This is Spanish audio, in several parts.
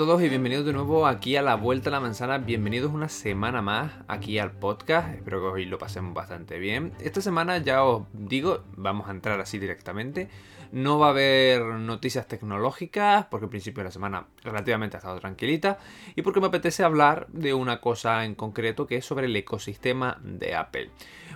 todos y bienvenidos de nuevo aquí a la Vuelta a la Manzana. Bienvenidos una semana más aquí al podcast. Espero que hoy lo pasemos bastante bien. Esta semana ya os digo, vamos a entrar así directamente. No va a haber noticias tecnológicas porque al principio de la semana relativamente ha estado tranquilita y porque me apetece hablar de una cosa en concreto que es sobre el ecosistema de Apple.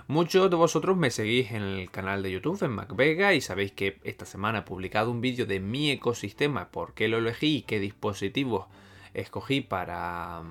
Muchos de vosotros me seguís en el canal de YouTube, en MacVega, y sabéis que esta semana he publicado un vídeo de mi ecosistema, por qué lo elegí y qué dispositivos escogí para,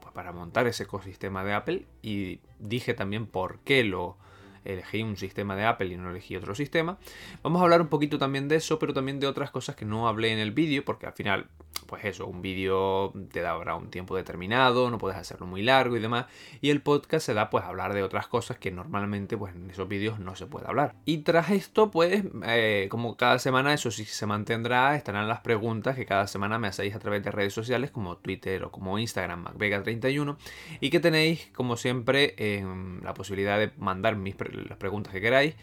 pues para montar ese ecosistema de Apple. Y dije también por qué lo, elegí un sistema de Apple y no elegí otro sistema. Vamos a hablar un poquito también de eso, pero también de otras cosas que no hablé en el vídeo, porque al final, pues eso, un vídeo te da ahora un tiempo determinado, no puedes hacerlo muy largo y demás, y el podcast se da pues a hablar de otras cosas que normalmente pues en esos vídeos no se puede hablar. Y tras esto, pues, eh, como cada semana eso sí se mantendrá, estarán las preguntas que cada semana me hacéis a través de redes sociales como Twitter o como Instagram, MacVega31, y que tenéis, como siempre, la posibilidad de mandar mis preguntas las preguntas que queráis.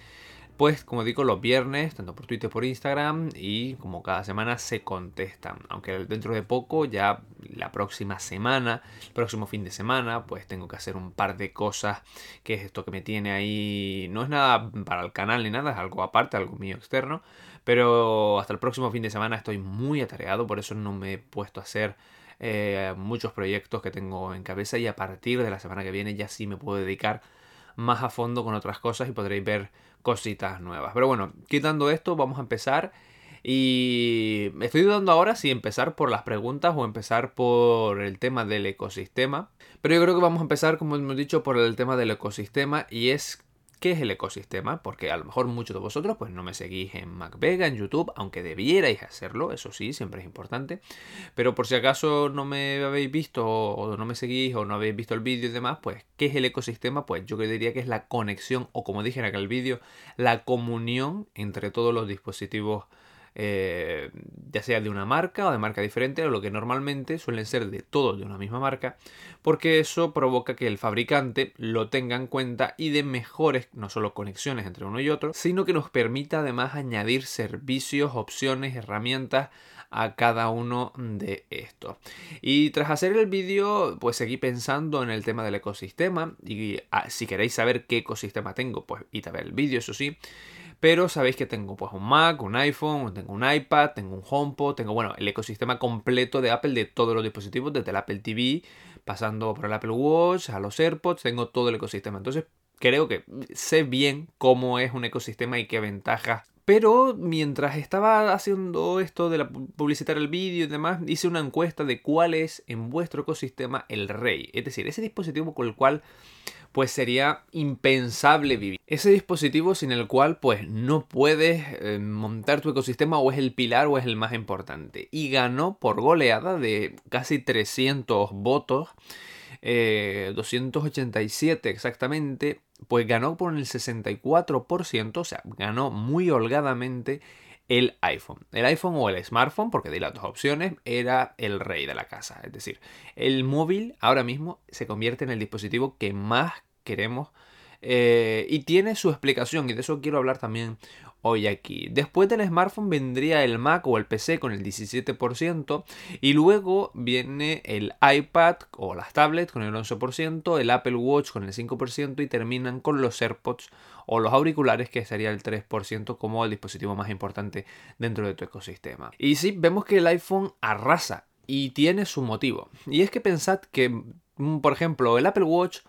Pues como digo, los viernes, tanto por Twitter como por Instagram, y como cada semana se contestan. Aunque dentro de poco, ya la próxima semana, el próximo fin de semana, pues tengo que hacer un par de cosas, que es esto que me tiene ahí. No es nada para el canal ni nada, es algo aparte, algo mío externo. Pero hasta el próximo fin de semana estoy muy atareado, por eso no me he puesto a hacer eh, muchos proyectos que tengo en cabeza y a partir de la semana que viene ya sí me puedo dedicar más a fondo con otras cosas y podréis ver cositas nuevas. Pero bueno, quitando esto, vamos a empezar. Y me estoy dudando ahora si empezar por las preguntas o empezar por el tema del ecosistema. Pero yo creo que vamos a empezar, como hemos dicho, por el tema del ecosistema y es qué es el ecosistema, porque a lo mejor muchos de vosotros pues no me seguís en MacVega, en YouTube, aunque debierais hacerlo, eso sí, siempre es importante. Pero por si acaso no me habéis visto o no me seguís o no habéis visto el vídeo y demás, pues ¿qué es el ecosistema? Pues yo diría que es la conexión o como dije en aquel vídeo, la comunión entre todos los dispositivos eh, ya sea de una marca o de marca diferente, o lo que normalmente suelen ser de todos de una misma marca, porque eso provoca que el fabricante lo tenga en cuenta y de mejores no solo conexiones entre uno y otro, sino que nos permita además añadir servicios, opciones, herramientas a cada uno de estos. Y tras hacer el vídeo, pues seguí pensando en el tema del ecosistema y ah, si queréis saber qué ecosistema tengo, pues id a ver el vídeo, eso sí. Pero sabéis que tengo pues un Mac, un iPhone, tengo un iPad, tengo un HomePod, tengo bueno, el ecosistema completo de Apple de todos los dispositivos, desde el Apple TV, pasando por el Apple Watch, a los AirPods, tengo todo el ecosistema. Entonces, creo que sé bien cómo es un ecosistema y qué ventajas pero mientras estaba haciendo esto de publicitar el vídeo y demás, hice una encuesta de cuál es en vuestro ecosistema el rey. Es decir, ese dispositivo con el cual pues sería impensable vivir. Ese dispositivo sin el cual pues no puedes eh, montar tu ecosistema o es el pilar o es el más importante. Y ganó por goleada de casi 300 votos. 287 eh, exactamente, pues ganó por el 64%, o sea, ganó muy holgadamente el iPhone. El iPhone o el smartphone, porque de las dos opciones, era el rey de la casa. Es decir, el móvil ahora mismo se convierte en el dispositivo que más queremos eh, y tiene su explicación y de eso quiero hablar también hoy aquí. Después del smartphone vendría el Mac o el PC con el 17% y luego viene el iPad o las tablets con el 11%, el Apple Watch con el 5% y terminan con los AirPods o los auriculares que sería el 3% como el dispositivo más importante dentro de tu ecosistema. Y sí, vemos que el iPhone arrasa y tiene su motivo. Y es que pensad que, mm, por ejemplo, el Apple Watch,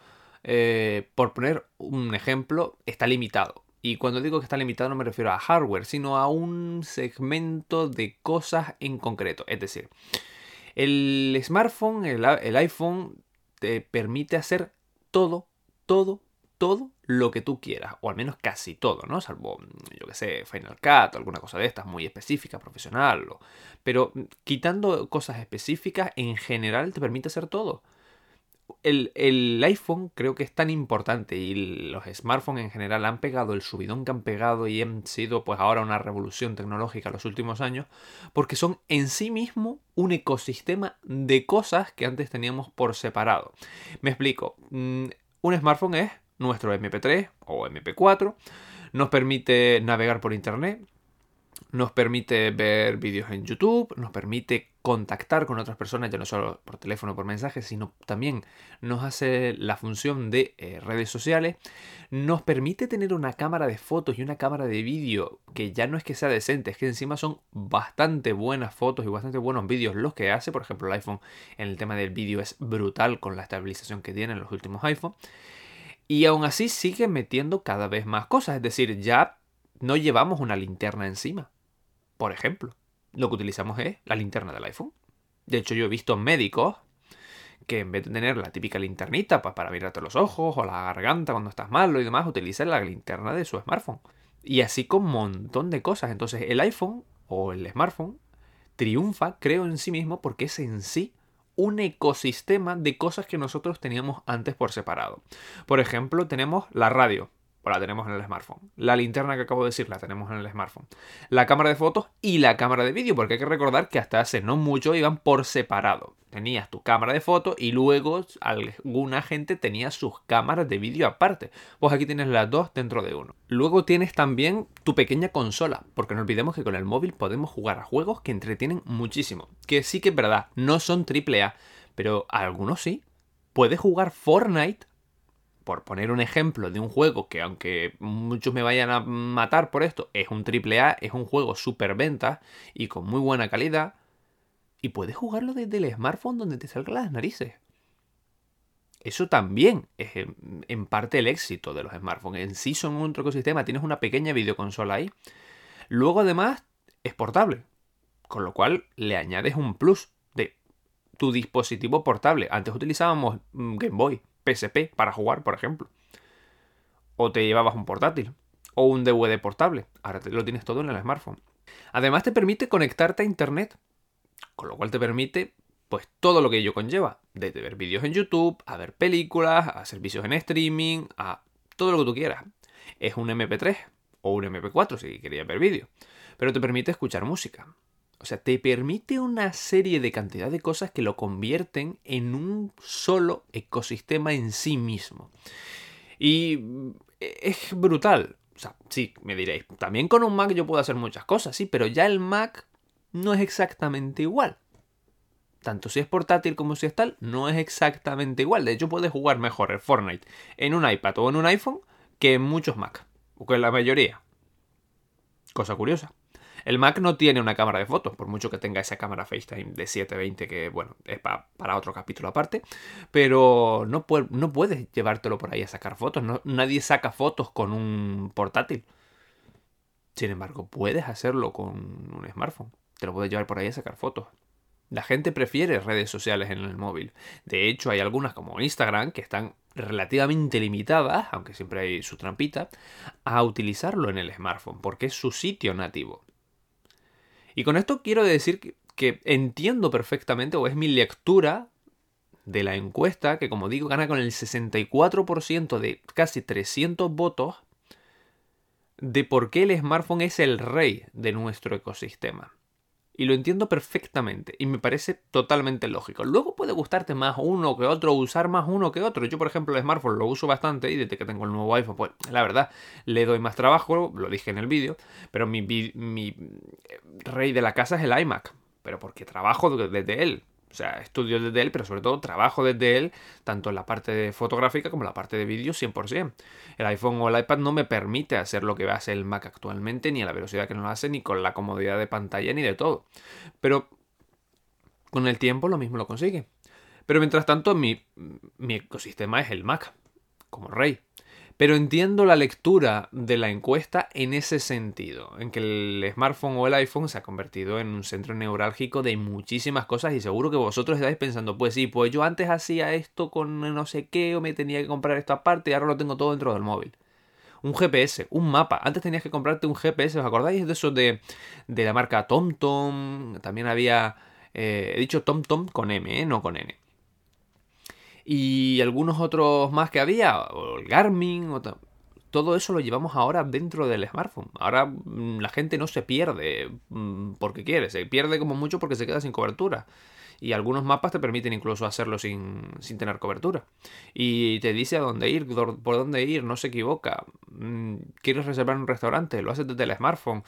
eh, por poner un ejemplo, está limitado y cuando digo que está limitado no me refiero a hardware, sino a un segmento de cosas en concreto. Es decir, el smartphone, el, iPhone, te permite hacer todo, todo, todo lo que tú quieras, o al menos casi todo, ¿no? Salvo, yo que sé, Final Cut o alguna cosa de estas muy específica, profesional. Pero quitando cosas específicas, en general te permite hacer todo el, iPhone creo que es tan importante y los smartphones en general han pegado el subidón que han pegado y han sido pues ahora una revolución tecnológica los últimos años porque son en sí mismo un ecosistema de cosas que antes teníamos por separado. Me explico, mm, un smartphone es nuestro MP3 o MP4, nos permite navegar por internet, nos permite ver vídeos en YouTube, nos permite contactar con otras personas, ya no solo por teléfono o por mensajes, sino también nos hace la función de eh, redes sociales, nos permite tener una cámara de fotos y una cámara de vídeo que ya no es que sea decente, es que encima son bastante buenas fotos y bastante buenos vídeos los que hace, por ejemplo el iPhone en el tema del vídeo es brutal con la estabilización que tienen los últimos iPhone. Y aún así sigue metiendo cada vez más cosas, es decir, ya no llevamos una linterna encima. Por ejemplo, lo que utilizamos es la linterna del iPhone. De hecho, yo he visto médicos que en vez de tener la típica linternita pues, para mirarte los ojos o la garganta cuando estás malo y demás, utilizan la linterna de su smartphone. Y así con un montón de cosas. Entonces el iPhone o el smartphone triunfa, creo, en sí mismo porque es en sí un ecosistema de cosas que nosotros teníamos antes por separado. Por ejemplo, tenemos la radio la tenemos en el smartphone. La linterna que acabo de decir la tenemos en el smartphone. La cámara de fotos y la cámara de vídeo, porque hay que recordar que hasta hace no mucho iban por separado. Tenías tu cámara de fotos y luego alguna gente tenía sus cámaras de vídeo aparte. Pues aquí tienes las dos dentro de uno. Luego tienes también tu pequeña consola, porque no olvidemos que con el móvil podemos jugar a juegos que entretienen muchísimo. Que sí que es verdad, no son AAA, pero algunos sí. Puedes jugar Fortnite por poner un ejemplo de un juego que aunque muchos me vayan a matar por esto, es un AAA, es un juego super venta y con muy buena calidad, y puedes jugarlo desde el smartphone donde te salgan las narices. Eso también es en parte el éxito de los smartphones. En sí son un otro ecosistema, tienes una pequeña videoconsola ahí. Luego además es portable, con lo cual le añades un plus de tu dispositivo portable. Antes utilizábamos mm, Game Boy, PSP para jugar, por ejemplo. O te llevabas un portátil. O un DVD portable. Ahora lo tienes todo en el smartphone. Además te permite conectarte a Internet. Con lo cual te permite pues todo lo que ello conlleva. Desde ver vídeos en YouTube, a ver películas, a servicios en streaming, a todo lo que tú quieras. Es un MP3 o un MP4 si querías ver vídeos. Pero te permite escuchar música. O sea, te permite una serie de cantidad de cosas que lo convierten en un solo ecosistema en sí mismo. Y es brutal. O sea, sí, me diréis, también con un Mac yo puedo hacer muchas cosas, sí, pero ya el Mac no es exactamente igual. Tanto si es portátil como si es tal, no es exactamente igual. De hecho, puedes jugar mejor el Fortnite en un iPad o en un iPhone que en muchos Mac. O que en la mayoría. Cosa curiosa. El Mac no tiene una cámara de fotos, por mucho que tenga esa cámara FaceTime de 720 que, bueno, es para otro capítulo aparte, pero no, puedes llevártelo por ahí a sacar fotos. nadie saca fotos con un portátil. Sin embargo, puedes hacerlo con un smartphone. Te lo puedes llevar por ahí a sacar fotos. La gente prefiere redes sociales en el móvil. De hecho, hay algunas como Instagram que están relativamente limitadas, aunque siempre hay su trampita, a utilizarlo en el smartphone, porque es su sitio nativo. Y con esto quiero decir que, entiendo perfectamente, o es mi lectura de la encuesta, que como digo, gana con el 64% de casi 300 votos, de por qué el smartphone es el rey de nuestro ecosistema y lo entiendo perfectamente y me parece totalmente lógico. Luego puede gustarte más uno que otro, usar más uno que otro. Yo, por ejemplo, el smartphone lo uso bastante y desde que tengo el nuevo iPhone, pues la verdad, le doy más trabajo, lo dije en el vídeo, pero mi, mi rey de la casa es el iMac, pero porque trabajo desde él. O sea, estudio desde él, pero sobre todo trabajo desde él, tanto en la parte fotográfica como en la parte de vídeo 100%. El iPhone o el iPad no me permite hacer lo que hace el Mac actualmente, ni a la velocidad que nos hace, ni con la comodidad de pantalla, ni de todo. Pero con el tiempo lo mismo lo consigue. Pero mientras tanto, mi, mi ecosistema es el Mac, como rey. Pero entiendo la lectura de la encuesta en ese sentido, en que el smartphone o el iPhone se ha convertido en un centro neurálgico de muchísimas cosas y seguro que vosotros estáis pensando, pues sí, pues yo antes hacía esto con no sé qué o me tenía que comprar esto aparte y ahora lo tengo todo dentro del móvil. Un GPS, un mapa. Antes tenías que comprarte un GPS, ¿os acordáis de eso de, de la marca TomTom? También había... Eh, he dicho TomTom con M, ¿eh? no con N y algunos otros más que había, o el Garmin, o todo eso lo llevamos ahora dentro del smartphone. Ahora mm, la gente no se pierde mm, porque quiere, se pierde como mucho porque se queda sin cobertura. Y algunos mapas te permiten incluso hacerlo sin, sin tener cobertura. Y te dice a dónde ir, por dónde ir, no se equivoca. Mm, ¿Quieres reservar un restaurante? Lo haces desde el smartphone.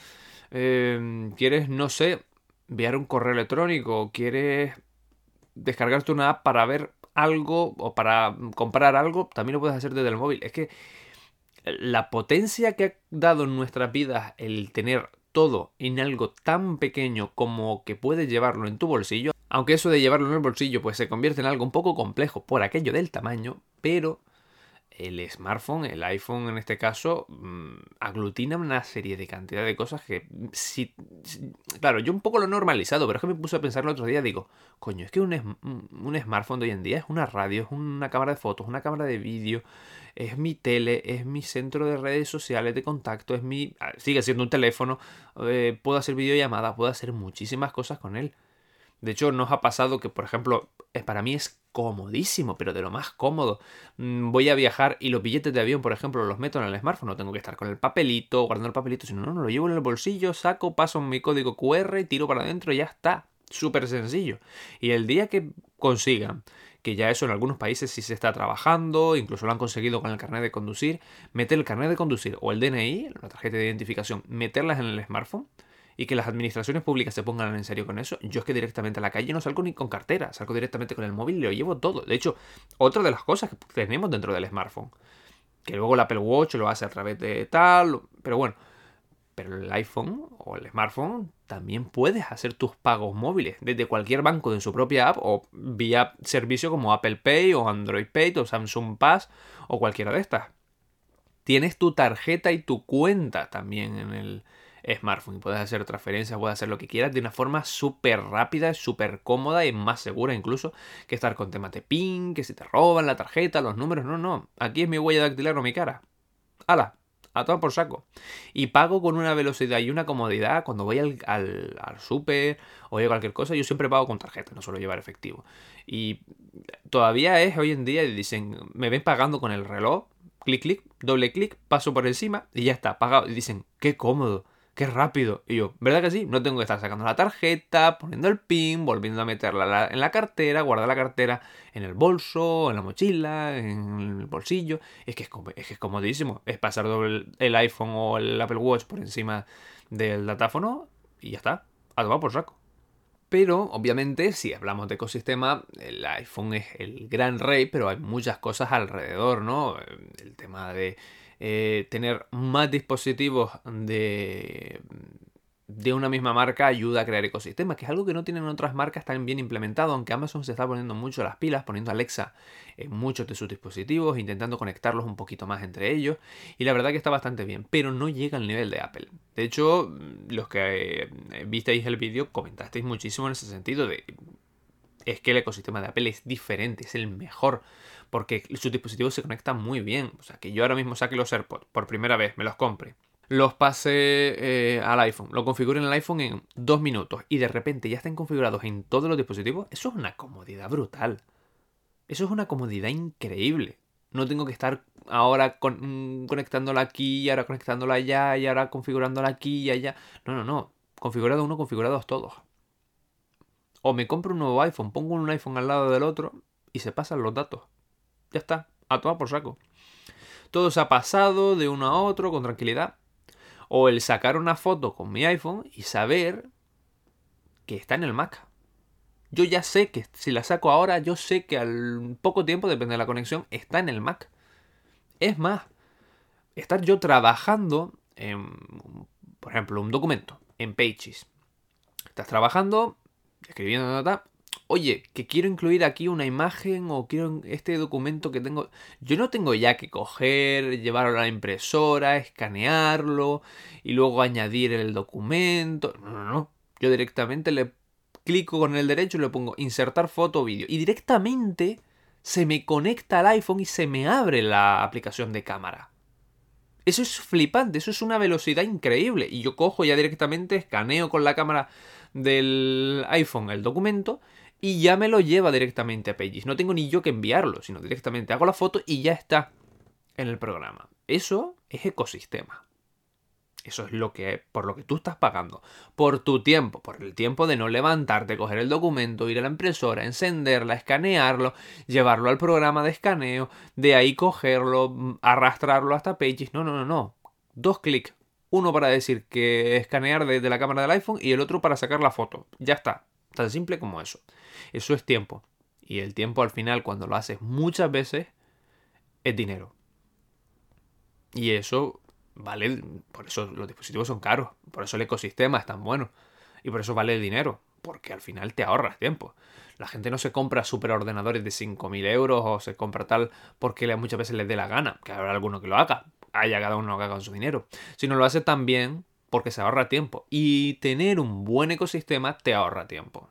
eh, quieres, no sé, enviar un correo electrónico, quieres descargarte una app para ver algo o para comprar algo, también lo puedes hacer desde el móvil. Es que la potencia que ha dado en nuestras vidas el tener todo en algo tan pequeño como que puedes llevarlo en tu bolsillo, aunque eso de llevarlo en el bolsillo pues se convierte en algo un poco complejo por aquello del tamaño, pero el smartphone, el iPhone en este caso, mm, aglutina una serie de cantidad de cosas que si, claro, yo un poco lo he normalizado, pero es que me puse a pensar el otro día, digo, coño, es que un, un smartphone de hoy en día es una radio, es una cámara de fotos, una cámara de vídeo, es mi tele, es mi centro de redes sociales de contacto, es mi, ah, sigue siendo un teléfono, eh, puedo hacer videollamadas, puedo hacer muchísimas cosas con él. De hecho, nos ha pasado que, por ejemplo, para mí es comodísimo, pero de lo más cómodo. Mm, voy a viajar y los billetes de avión, por ejemplo, los meto en el smartphone. No tengo que estar con el papelito, guardando el papelito, sino no, no, lo llevo en el bolsillo, saco, paso mi código QR, tiro para adentro y ya está. Súper sencillo. Y el día que consigan que ya eso en algunos países sí se está trabajando, incluso lo han conseguido con el carnet de conducir, meter el carnet de conducir o el DNI, la tarjeta de identificación, meterlas en el smartphone, y que las administraciones públicas se pongan en serio con eso, yo es que directamente a la calle no salgo ni con cartera, salgo directamente con el móvil y lo llevo todo. De hecho, otra de las cosas que tenemos dentro del smartphone, que luego el Apple Watch lo hace a través de tal, pero bueno, pero el iPhone o el smartphone también puedes hacer tus pagos móviles desde cualquier banco de su propia app o vía servicio como Apple Pay o Android Pay o Samsung Pass o cualquiera de estas. Tienes tu tarjeta y tu cuenta también en el, smartphone y puedes hacer transferencias, puedes hacer lo que quieras de una forma súper rápida, súper cómoda y más segura incluso que estar con temas de PIN, que si te roban la tarjeta, los números, no, no, aquí es mi huella dactilar o mi cara. ¡Hala! A todo por saco. Y pago con una velocidad y una comodidad cuando voy al, al, al súper o a cualquier cosa, yo siempre pago con tarjeta, no suelo llevar efectivo. Y todavía es hoy en día, dicen, me ven pagando con el reloj, clic, clic, doble clic, paso por encima y ya está, pagado. Y dicen, qué cómodo qué rápido. Y yo, ¿verdad que sí? No tengo que estar sacando la tarjeta, poniendo el pin, volviendo a meterla en la cartera, guardar la cartera en el bolso, en la mochila, en el bolsillo. Es que es, es, comodísimo. Es pasar el iPhone o el Apple Watch por encima del datáfono y ya está. A tomar por saco. Pero, obviamente, si hablamos de ecosistema, el iPhone es el gran rey, pero hay muchas cosas alrededor, ¿no? El tema de eh, tener más dispositivos de, de una misma marca ayuda a crear ecosistemas, que es algo que no tienen otras marcas tan bien implementado, aunque Amazon se está poniendo mucho las pilas, poniendo Alexa en muchos de sus dispositivos, intentando conectarlos un poquito más entre ellos, y la verdad que está bastante bien, pero no llega al nivel de Apple. De hecho, los que eh, visteis el vídeo comentasteis muchísimo en ese sentido de es que el ecosistema de Apple es diferente, es el mejor porque sus dispositivos se conectan muy bien. O sea, que yo ahora mismo saque los AirPods por primera vez, me los compre, los pase eh, al iPhone, lo configure en el iPhone en dos minutos y de repente ya estén configurados en todos los dispositivos, eso es una comodidad brutal. Eso es una comodidad increíble. No tengo que estar ahora mm, conectándola aquí y ahora conectándola allá y ahora configurándola aquí y allá. No, no, no. Configurado uno, configurados todos. O me compro un nuevo iPhone, pongo un iPhone al lado del otro y se pasan los datos. Ya está, a tomar por saco. Todo se ha pasado de uno a otro con tranquilidad. O el sacar una foto con mi iPhone y saber que está en el Mac. Yo ya sé que si la saco ahora, yo sé que al poco tiempo, depende de la conexión, está en el Mac. Es más, estar yo trabajando en, por ejemplo, un documento en Pages. Estás trabajando, escribiendo nota, oye, que quiero incluir aquí una imagen o quiero este documento que tengo. Yo no tengo ya que coger, llevarlo a la impresora, escanearlo y luego añadir el documento. No, no, no. Yo directamente le clico con el derecho y le pongo insertar foto o vídeo. Y directamente se me conecta al iPhone y se me abre la aplicación de cámara. Eso es flipante, eso es una velocidad increíble. Y yo cojo ya directamente, escaneo con la cámara del iPhone el documento y ya me lo lleva directamente a Pages. No tengo ni yo que enviarlo, sino directamente hago la foto y ya está en el programa. Eso es ecosistema. Eso es lo que por lo que tú estás pagando, por tu tiempo, por el tiempo de no levantarte, coger el documento, ir a la impresora, encenderla, escanearlo, llevarlo al programa de escaneo, de ahí cogerlo, arrastrarlo hasta Pages. No, no, no, no. Dos clics Uno para decir que escanear desde la cámara del iPhone y el otro para sacar la foto. Ya está. Tan simple como eso. Eso es tiempo. Y el tiempo al final, cuando lo haces muchas veces, es dinero. Y eso vale, por eso los dispositivos son caros, por eso el ecosistema es tan bueno. Y por eso vale el dinero, porque al final te ahorras tiempo. La gente no se compra superordenadores de 5.000 euros o se compra tal porque muchas veces les dé la gana, que habrá alguno que lo haga, haya cada uno que haga con su dinero, sino lo hace también porque se ahorra tiempo. Y tener un buen ecosistema te ahorra tiempo.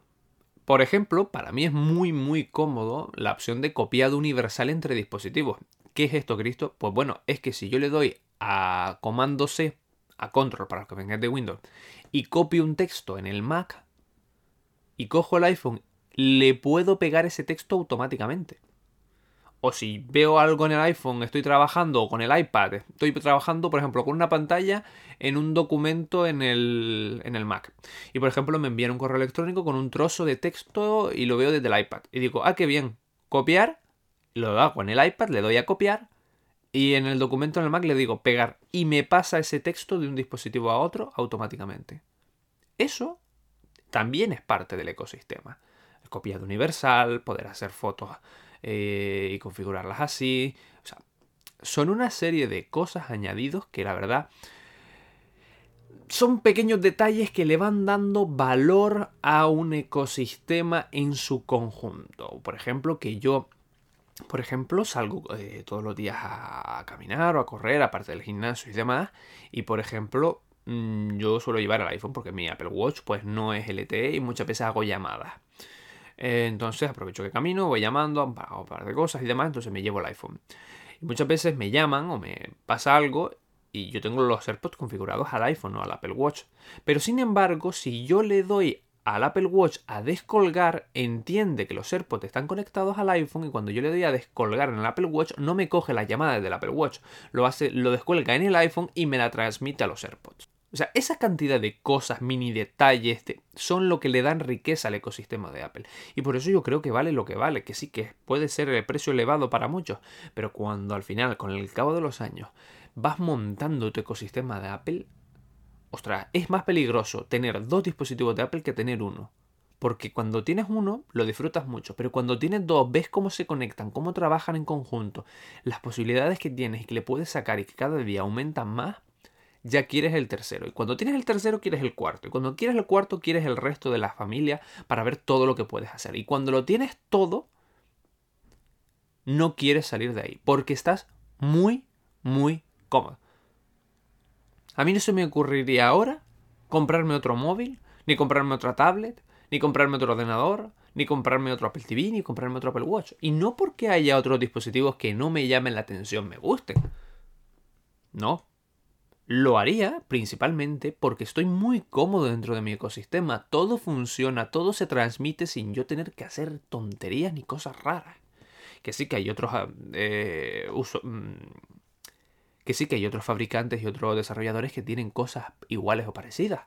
Por ejemplo, para mí es muy muy cómodo la opción de copiado universal entre dispositivos. ¿Qué es esto, Cristo? Pues bueno, es que si yo le doy a comando C, a control para los que vengan de Windows, y copio un texto en el Mac, y cojo el iPhone, le puedo pegar ese texto automáticamente. O si veo algo en el iPhone, estoy trabajando, o con el iPad, estoy trabajando, por ejemplo, con una pantalla en un documento en el, en el Mac. Y por ejemplo, me envían un correo electrónico con un trozo de texto y lo veo desde el iPad. Y digo, ah, qué bien, copiar, lo hago en el iPad, le doy a copiar, y en el documento en el Mac le digo pegar y me pasa ese texto de un dispositivo a otro automáticamente. Eso también es parte del ecosistema. Copiado universal, poder hacer fotos eh, y configurarlas así. O sea, son una serie de cosas añadidos que la verdad son pequeños detalles que le van dando valor a un ecosistema en su conjunto. Por ejemplo, que yo por ejemplo, salgo eh, todos los días a, caminar o a correr, aparte del gimnasio y demás. Y por ejemplo, mm, yo suelo llevar el iPhone porque mi Apple Watch pues no es LTE y muchas veces hago llamadas. Eh, entonces aprovecho que camino, voy llamando, hago un par de cosas y demás, entonces me llevo el iPhone. Y muchas veces me llaman o me pasa algo y yo tengo los AirPods configurados al iPhone o al Apple Watch. Pero sin embargo, si yo le doy al Apple Watch a descolgar, entiende que los AirPods están conectados al iPhone y cuando yo le doy a descolgar en el Apple Watch no me coge la llamada del Apple Watch, lo hace, lo descuelga en el iPhone y me la transmite a los AirPods. O sea, esa cantidad de cosas, mini detalles, son lo que le dan riqueza al ecosistema de Apple. Y por eso yo creo que vale lo que vale, que sí que puede ser el precio elevado para muchos, pero cuando al final, con el cabo de los años, vas montando tu ecosistema de Apple, ostras, es más peligroso tener dos dispositivos de Apple que tener uno. Porque cuando tienes uno, lo disfrutas mucho, pero cuando tienes dos, ves cómo se conectan, cómo trabajan en conjunto, las posibilidades que tienes y que le puedes sacar y que cada día aumentan más, ya quieres el tercero. Y cuando tienes el tercero, quieres el cuarto. Y cuando quieres el cuarto, quieres el resto de la familia para ver todo lo que puedes hacer. Y cuando lo tienes todo, no quieres salir de ahí, porque estás muy, muy cómodo. A mí no se me ocurriría ahora comprarme otro móvil, ni comprarme otra tablet, ni comprarme otro ordenador, ni comprarme otro Apple TV, ni comprarme otro Apple Watch. Y no porque haya otros dispositivos que no me llamen la atención, me gusten. No. Lo haría principalmente porque estoy muy cómodo dentro de mi ecosistema. Todo funciona, todo se transmite sin yo tener que hacer tonterías ni cosas raras. Que sí que hay otros ah, eh, mm, que sí que hay otros fabricantes y otros desarrolladores que tienen cosas iguales o parecidas,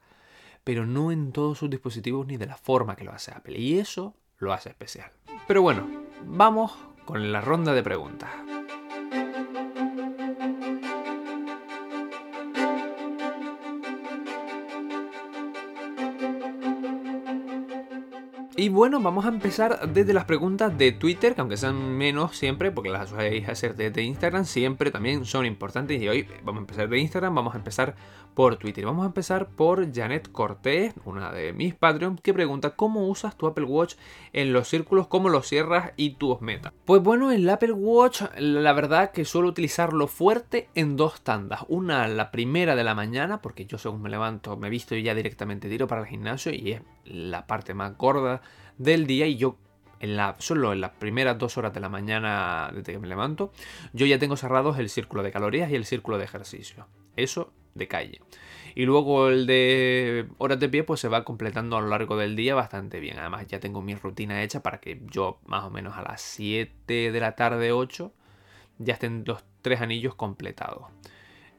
pero no en todos sus dispositivos ni de la forma que lo hace Apple, y eso lo hace especial. Pero bueno, vamos con la ronda de preguntas. Y bueno, vamos a empezar desde las preguntas de Twitter, que aunque sean menos siempre, porque las a hacer desde Instagram, siempre también son importantes. Y hoy vamos a empezar de Instagram, vamos a empezar por Twitter. Vamos a empezar por Janet Cortés, una de mis Patreons, que pregunta cómo usas tu Apple Watch en los círculos, cómo lo cierras y tus metas. Pues bueno, el Apple Watch, la verdad que suelo utilizarlo fuerte en dos tandas. Una, la primera de la mañana, porque yo según me levanto, me visto y ya directamente tiro para el gimnasio y es la parte más gorda del día y yo en la, solo en las primeras dos horas de la mañana desde que me levanto, yo ya tengo cerrados el círculo de calorías y el círculo de ejercicio. Eso de calle. Y luego el de horas de pie pues se va completando a lo largo del día bastante bien. Además ya tengo mi rutina hecha para que yo más o menos a las 7 de la tarde 8 ya estén los tres anillos completados.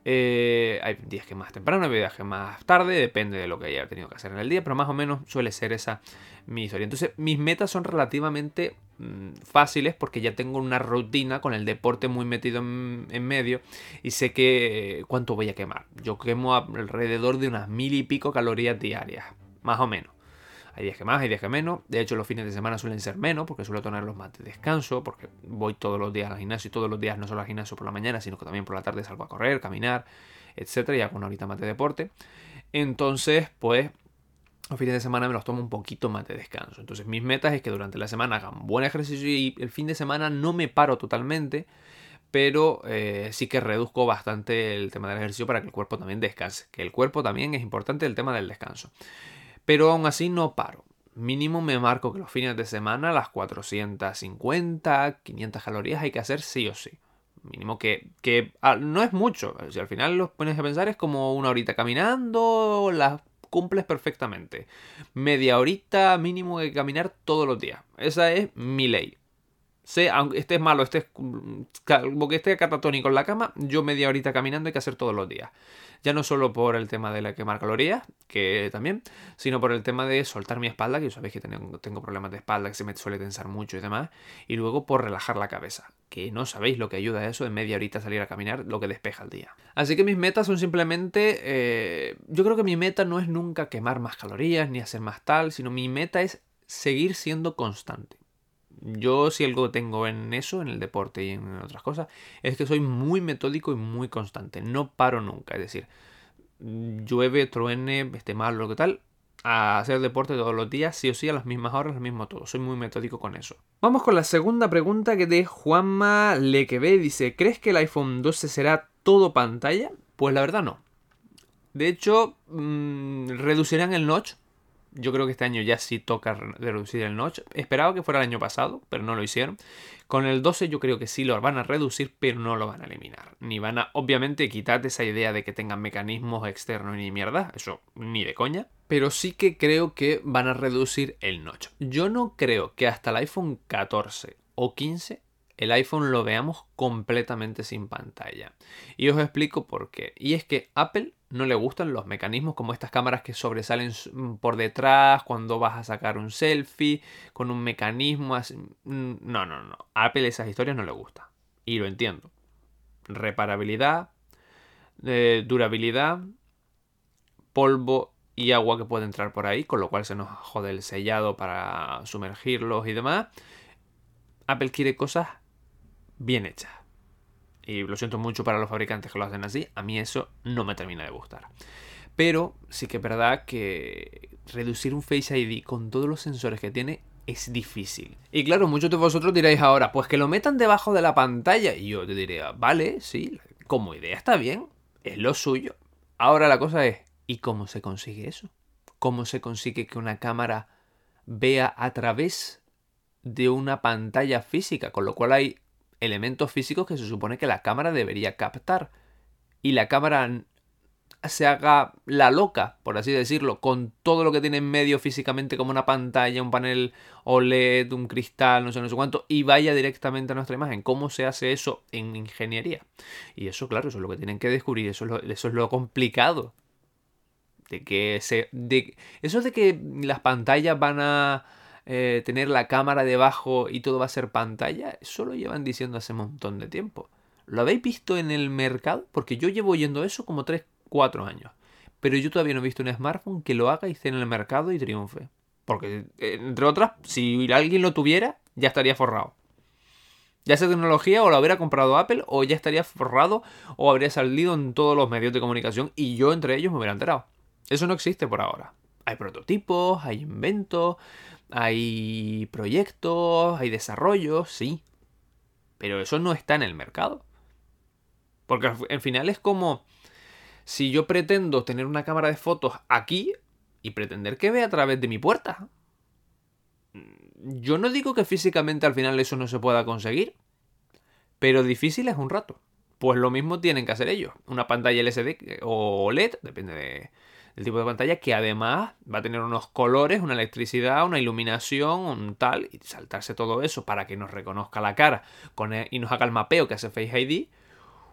Eh, hay días que más temprano, hay días que más tarde, depende de lo que haya tenido que hacer en el día, pero más o menos suele ser esa mi historia. Entonces, mis metas son relativamente mm, fáciles porque ya tengo una rutina con el deporte muy metido en, medio y sé que cuánto voy a quemar. Yo quemo alrededor de unas mil y pico calorías diarias, más o menos. Hay días que más, hay días que menos. De hecho, los fines de semana suelen ser menos porque suelo tenerlos más de descanso, porque voy todos los días al gimnasio y todos los días no solo al gimnasio por la mañana, sino que también por la tarde salgo a correr, caminar, etcétera, y hago una horita más de deporte. Entonces, pues los fines de semana me los tomo un poquito más de descanso. Entonces mis metas es que durante la semana hagan buen ejercicio y el fin de semana no me paro totalmente, pero eh, sí que reduzco bastante el tema del ejercicio para que el cuerpo también descanse. Que el cuerpo también es importante el tema del descanso. Pero aún así no paro. Mínimo me marco que los fines de semana las 450, 500 calorías hay que hacer sí o sí. Mínimo que, que ah, no es mucho. Si al final lo pones a pensar es como una horita caminando, las cumples perfectamente. Media horita mínimo de caminar todos los días. Esa es mi ley. Sé, aunque estés malo, estés, que esté catatónico en la cama, yo media horita caminando hay que hacer todos los días. Ya no solo por el tema de la quemar calorías, que también, sino por el tema de soltar mi espalda, que sabéis que tengo, tengo problemas de espalda, que se me suele tensar mucho y demás, y luego por relajar la cabeza, que no sabéis lo que ayuda a eso de media horita salir a caminar, lo que despeja el día. Así que mis metas son simplemente, eh, yo creo que mi meta no es nunca quemar más calorías ni hacer más tal, sino mi meta es seguir siendo constante. Yo si algo tengo en eso, en el deporte y en otras cosas, es que soy muy metódico y muy constante. No paro nunca. Es decir, llueve, truene, esté mal, lo que tal, a hacer deporte todos los días, sí o sí, a las mismas horas, lo mismo todo. Soy muy metódico con eso. Vamos con la segunda pregunta que de Juanma Lequebe dice, ¿crees que el iPhone 12 será todo pantalla? Pues la verdad no. De hecho, mmm, reducirán el notch yo creo que este año ya sí toca reducir el notch. Esperaba que fuera el año pasado, pero no lo hicieron. Con el 12 yo creo que sí lo van a reducir, pero no lo van a eliminar. Ni van a, obviamente, quitar esa idea de que tengan mecanismos externos ni mierda. Eso ni de coña. Pero sí que creo que van a reducir el notch. Yo no creo que hasta el iPhone 14 o 15 el iPhone lo veamos completamente sin pantalla. Y os explico por qué. Y es que Apple no le gustan los mecanismos como estas cámaras que sobresalen mm, por detrás cuando vas a sacar un selfie con un mecanismo así. Mm, no, no, no. A Apple esas historias no le gusta. Y lo entiendo. Reparabilidad, eh, durabilidad, polvo y agua que puede entrar por ahí, con lo cual se nos jode el sellado para sumergirlos y demás. Apple quiere cosas bien hecha. Y lo siento mucho para los fabricantes que lo hacen así, a mí eso no me termina de gustar. Pero sí que es verdad que reducir un Face ID con todos los sensores que tiene es difícil. Y claro, muchos de vosotros diréis ahora, pues que lo metan debajo de la pantalla. Y yo te diría, vale, sí, como idea está bien, es lo suyo. Ahora la cosa es, ¿y cómo se consigue eso? ¿Cómo se consigue que una cámara vea a través de una pantalla física? Con lo cual hay elementos físicos que se supone que la cámara debería captar. Y la cámara se haga la loca, por así decirlo, con todo lo que tiene en medio físicamente como una pantalla, un panel OLED, un cristal, no sé, no sé cuánto, y vaya directamente a nuestra imagen. ¿Cómo se hace eso en ingeniería? Y eso, claro, eso es lo que tienen que descubrir, eso es lo, eso es lo complicado. De que se. De, eso de que las pantallas van a eh, tener la cámara debajo y todo va a ser pantalla, eso lo llevan diciendo hace un montón de tiempo. ¿Lo habéis visto en el mercado? Porque yo llevo oyendo eso como 3, 4 años. Pero yo todavía no he visto un smartphone que lo haga y esté en el mercado y triunfe. Porque, eh, entre otras, si alguien lo tuviera, ya estaría forrado. Ya esa tecnología o la hubiera comprado Apple o ya estaría forrado o habría salido en todos los medios de comunicación y yo entre ellos me hubiera enterado. Eso no existe por ahora. Hay prototipos, hay inventos, hay proyectos, hay desarrollos, sí. Pero eso no está en el mercado. Porque al final es como si yo pretendo tener una cámara de fotos aquí y pretender que vea a través de mi puerta. Yo no digo que físicamente al final eso no se pueda conseguir, pero difícil es un rato. Pues lo mismo tienen que hacer ellos. Una pantalla LCD o LED, depende de, el tipo de pantalla que además va a tener unos colores, una electricidad, una iluminación, un tal, y saltarse todo eso para que nos reconozca la cara con y nos haga el mapeo que hace Face ID.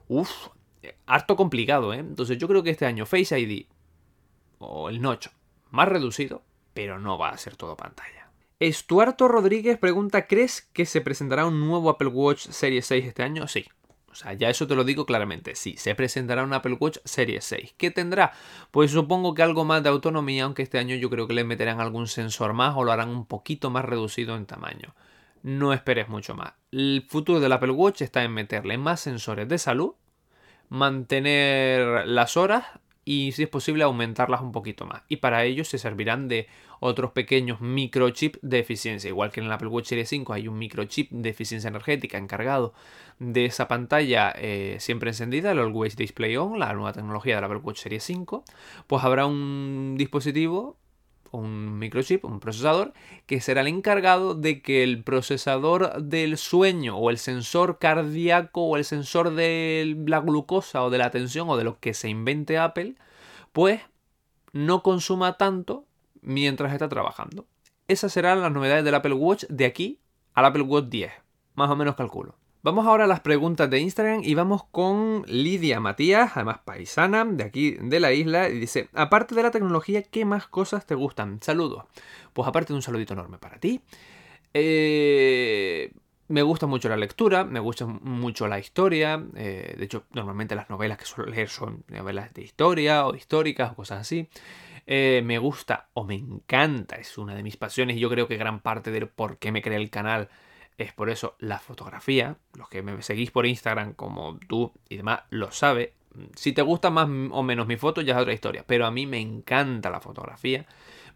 Uf, harto complicado, ¿eh? Entonces yo creo que este año Face ID o el Notch más reducido, pero no va a ser todo pantalla. Estuardo Rodríguez pregunta, ¿crees que se presentará un nuevo Apple Watch Series 6 este año? Sí. O sea, ya eso te lo digo claramente. Sí, se presentará un Apple Watch Series 6. ¿Qué tendrá? Pues supongo que algo más de autonomía, aunque este año yo creo que le meterán algún sensor más o lo harán un poquito más reducido en tamaño. No esperes mucho más. El futuro del Apple Watch está en meterle más sensores de salud, mantener las horas y si es posible aumentarlas un poquito más. Y para ello se servirán de otros pequeños microchips de eficiencia. Igual que en el Apple Watch Series 5 hay un microchip de eficiencia energética encargado de esa pantalla eh, siempre encendida, el Always Display On, la nueva tecnología del Apple Watch Series 5, pues habrá un dispositivo un microchip, un procesador, que será el encargado de que el procesador del sueño o el sensor cardíaco o el sensor de la glucosa o de la tensión o de lo que se invente Apple, pues no consuma tanto mientras está trabajando. Esas serán las novedades del Apple Watch de aquí al Apple Watch 10, más o menos calculo. Vamos ahora a las preguntas de Instagram y vamos con Lidia Matías, además paisana de aquí de la isla, y dice, aparte de la tecnología, ¿qué más cosas te gustan? Saludos. Pues aparte de un saludito enorme para ti. Eh, me gusta mucho la lectura, me gusta mucho la historia. Eh, de hecho, normalmente las novelas que suelo leer son novelas de historia o históricas o cosas así. Eh, me gusta o me encanta, es una de mis pasiones y yo creo que gran parte del por qué me creé el canal es por eso la fotografía. Los que me seguís por Instagram como tú y demás lo sabe. Si te gusta más o menos mi foto ya es otra historia. Pero a mí me encanta la fotografía.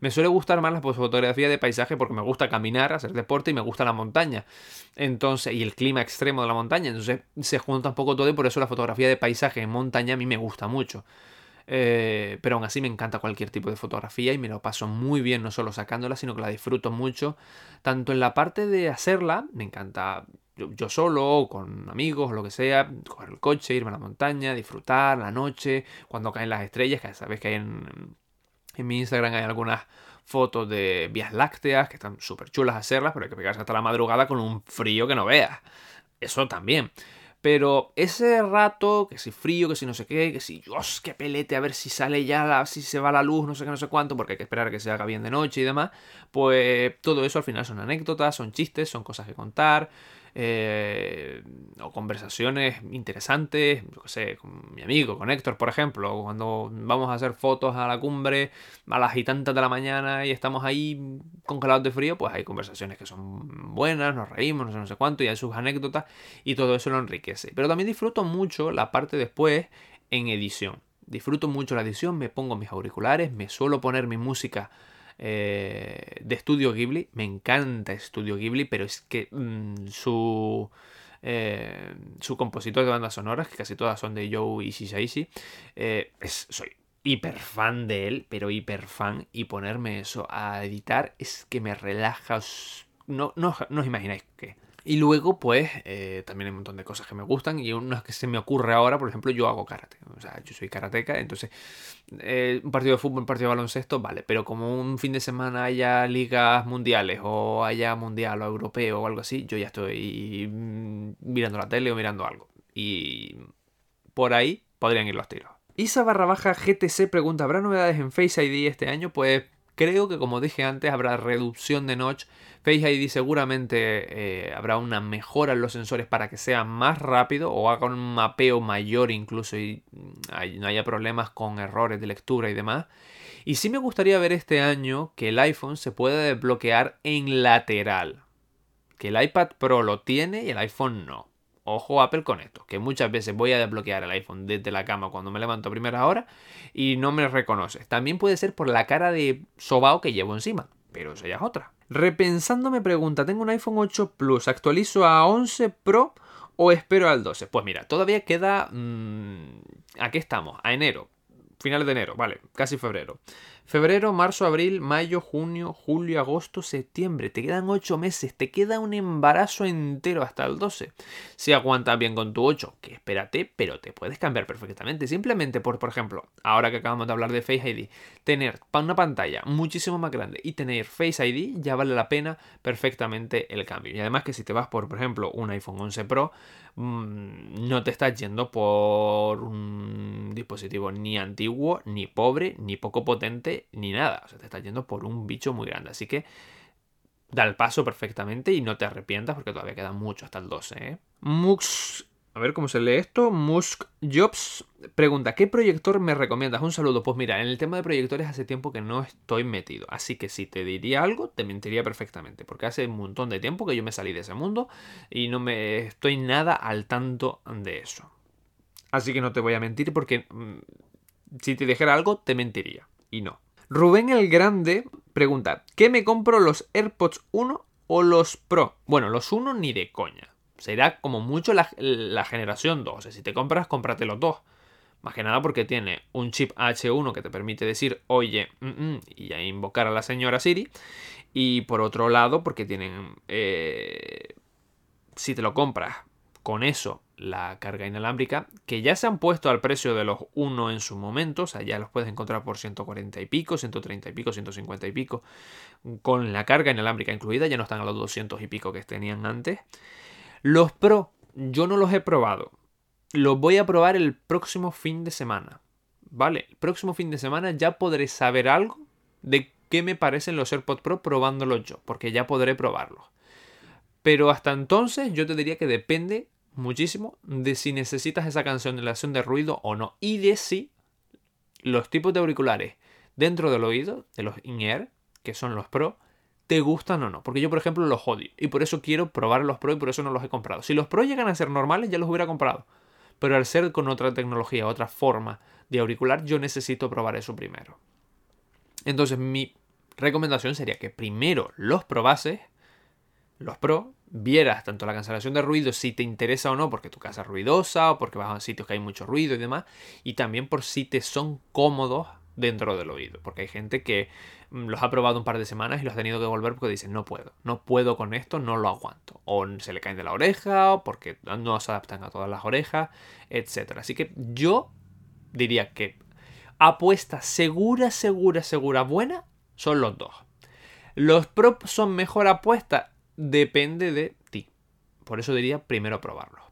Me suele gustar más la fotografía de paisaje porque me gusta caminar, hacer deporte y me gusta la montaña. Entonces, y el clima extremo de la montaña. Entonces se junta un poco todo y por eso la fotografía de paisaje en montaña a mí me gusta mucho. Eh, pero aún así me encanta cualquier tipo de fotografía y me lo paso muy bien, no solo sacándola, sino que la disfruto mucho. Tanto en la parte de hacerla, me encanta yo, solo, o con amigos, o lo que sea, coger el coche, irme a la montaña, disfrutar la noche, cuando caen las estrellas, que sabes que hay en, en mi Instagram hay algunas fotos de vías lácteas que están súper chulas hacerlas, pero hay que pegarse hasta la madrugada con un frío que no veas. Eso también. Pero ese rato, que si frío, que si no sé qué, que si Dios, qué pelete, a ver si sale ya, si se va la luz, no sé qué, no sé cuánto, porque hay que esperar a que se haga bien de noche y demás, pues todo eso al final son anécdotas, son chistes, son cosas que contar. Eh, o conversaciones interesantes, yo sé, con mi amigo, con Héctor, por ejemplo, cuando vamos a hacer fotos a la cumbre a las y tantas de la mañana y estamos ahí congelados de frío, pues hay conversaciones que son buenas, nos reímos, no sé, no sé cuánto, y hay sus anécdotas y todo eso lo enriquece. Pero también disfruto mucho la parte después en edición. Disfruto mucho la edición, me pongo mis auriculares, me suelo poner mi música eh, de Estudio Ghibli. Me encanta Estudio Ghibli, pero es que mm, su, eh, su compositor de bandas sonoras, que casi todas son de Joe Ishishaishi, eh, soy hiper fan de él, pero hiper fan. Y ponerme eso a editar es que me relaja. No, no, no os imagináis qué. Y luego, pues, eh, también hay un montón de cosas que me gustan y unas que se me ocurre ahora, por ejemplo, yo hago karate. O sea, yo soy karateca, entonces, eh, un partido de fútbol, un partido de baloncesto, vale, pero como un fin de semana haya ligas mundiales o haya mundial o europeo o algo así, yo ya estoy mm, mirando la tele o mirando algo. Y por ahí podrían ir los tiros. Isa barra baja GTC pregunta, ¿habrá novedades en Face ID este año? Pues creo que como dije antes habrá reducción de notch Face ID seguramente eh, habrá una mejora en los sensores para que sea más rápido o haga un mapeo mayor incluso y mm, no haya problemas con errores de lectura y demás. Y sí me gustaría ver este año que el iPhone se pueda desbloquear en lateral. Que el iPad Pro lo tiene y el iPhone no. Ojo Apple con esto, que muchas veces voy a desbloquear el iPhone desde la cama cuando me levanto a primera hora y no me reconoce. También puede ser por la cara de sobao que llevo encima, pero esa ya es otra. Repensando me pregunta, tengo un iPhone 8 Plus, ¿actualizo a 11 Pro o espero al 12? Pues mira, todavía queda... Mmm, aquí estamos, a enero, finales de enero, vale, casi febrero. Febrero, marzo, abril, mayo, junio, julio, agosto, septiembre. Te quedan 8 meses, te queda un embarazo entero hasta el 12. Si aguantas bien con tu 8, que espérate, pero te puedes cambiar perfectamente. Simplemente por, por ejemplo, ahora que acabamos de hablar de Face ID, tener una pantalla muchísimo más grande y tener Face ID ya vale la pena perfectamente el cambio. Y además que si te vas por, por ejemplo, un iPhone 11 Pro, mm, no te estás yendo por un dispositivo ni antiguo, ni pobre, ni poco potente, ni nada. O sea, te estás yendo por un bicho muy grande. Así que da el paso perfectamente y no te arrepientas porque todavía queda mucho hasta el 12. ¿eh? A ver cómo se lee esto. Musk Jobs pregunta, ¿qué proyector me recomiendas? Un saludo. Pues mira, en el tema de proyectores hace tiempo que no estoy metido. Así que si te diría algo, te mentiría perfectamente. Porque hace un montón de tiempo que yo me salí de ese mundo y no me estoy nada al tanto de eso. Así que no te voy a mentir porque mm, si te dijera algo, te mentiría. Y no. Rubén el Grande pregunta, ¿qué me compro los AirPods 1 o los Pro? Bueno, los 1 ni de coña será como mucho la, generación 2. O sea, si te compras, cómprate los dos. Más que nada porque tiene un chip H1 que te permite decir, oye, mm, mm", y ya invocar a la señora Siri. Y por otro lado, porque tienen, eh, si te lo compras con eso, la carga inalámbrica, que ya se han puesto al precio de los 1 en su momento, o sea, ya los puedes encontrar por 140 y pico, 130 y pico, 150 y pico, con la carga inalámbrica incluida, ya no están a los 200 y pico que tenían antes. Los Pro, yo no los he probado. Los voy a probar el próximo fin de semana. ¿Vale? El próximo fin de semana ya podré saber algo de qué me parecen los AirPods Pro probándolos yo, porque ya podré probarlos. Pero hasta entonces yo te diría que depende muchísimo de si necesitas esa cancelación de ruido o no. Y de si los tipos de auriculares dentro del oído, de los in-ear, que son los Pro, te gustan o no. Porque yo, por ejemplo, los odio. Y por eso quiero probar los Pro y por eso no los he comprado. Si los Pro llegan a ser normales, ya los hubiera comprado. Pero al ser con otra tecnología, otra forma de auricular, yo necesito probar eso primero. Entonces, mi recomendación sería que primero los probases, los Pro, vieras tanto la cancelación de ruido, si te interesa o no, porque tu casa es ruidosa o porque vas a sitios que hay mucho ruido y demás, y también por si te son cómodos dentro del oído. Porque hay gente que mm, los ha probado un par de semanas y los ha tenido que devolver porque dicen, no puedo, no puedo con esto, no lo aguanto. O se le caen de la oreja, o porque no se adaptan a todas las orejas, etc. Así que yo diría que apuesta segura, segura, segura, buena, son los dos. Los props son mejor apuesta, depende de ti. Por eso diría primero probarlos.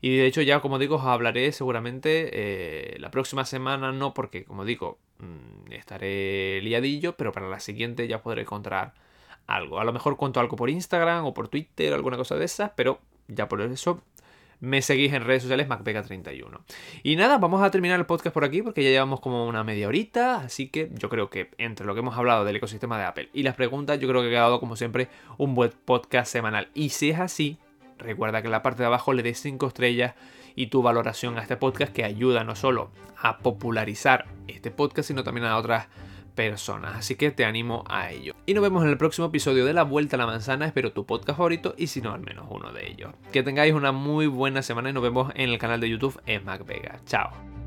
Y de hecho ya, como digo, os hablaré seguramente eh, la próxima semana, no porque, como digo, mm, estaré liadillo, pero para la siguiente ya podré encontrar algo. A lo mejor cuento algo por Instagram o por Twitter, alguna cosa de esas, pero ya por eso me seguís en redes sociales MacPega31. Y nada, vamos a terminar el podcast por aquí porque ya llevamos como una media horita, así que yo creo que entre lo que hemos hablado del ecosistema de Apple y las preguntas, yo creo que ha quedado como siempre un buen podcast semanal. Y si es así, Recuerda que en la parte de abajo le des 5 estrellas y tu valoración a este podcast que ayuda no solo a popularizar este podcast, sino también a otras personas. Así que te animo a ello. Y nos vemos en el próximo episodio de La Vuelta a la Manzana. Espero tu podcast favorito y si no, al menos uno de ellos. Que tengáis una muy buena semana y nos vemos en el canal de YouTube en MacVega. Chao.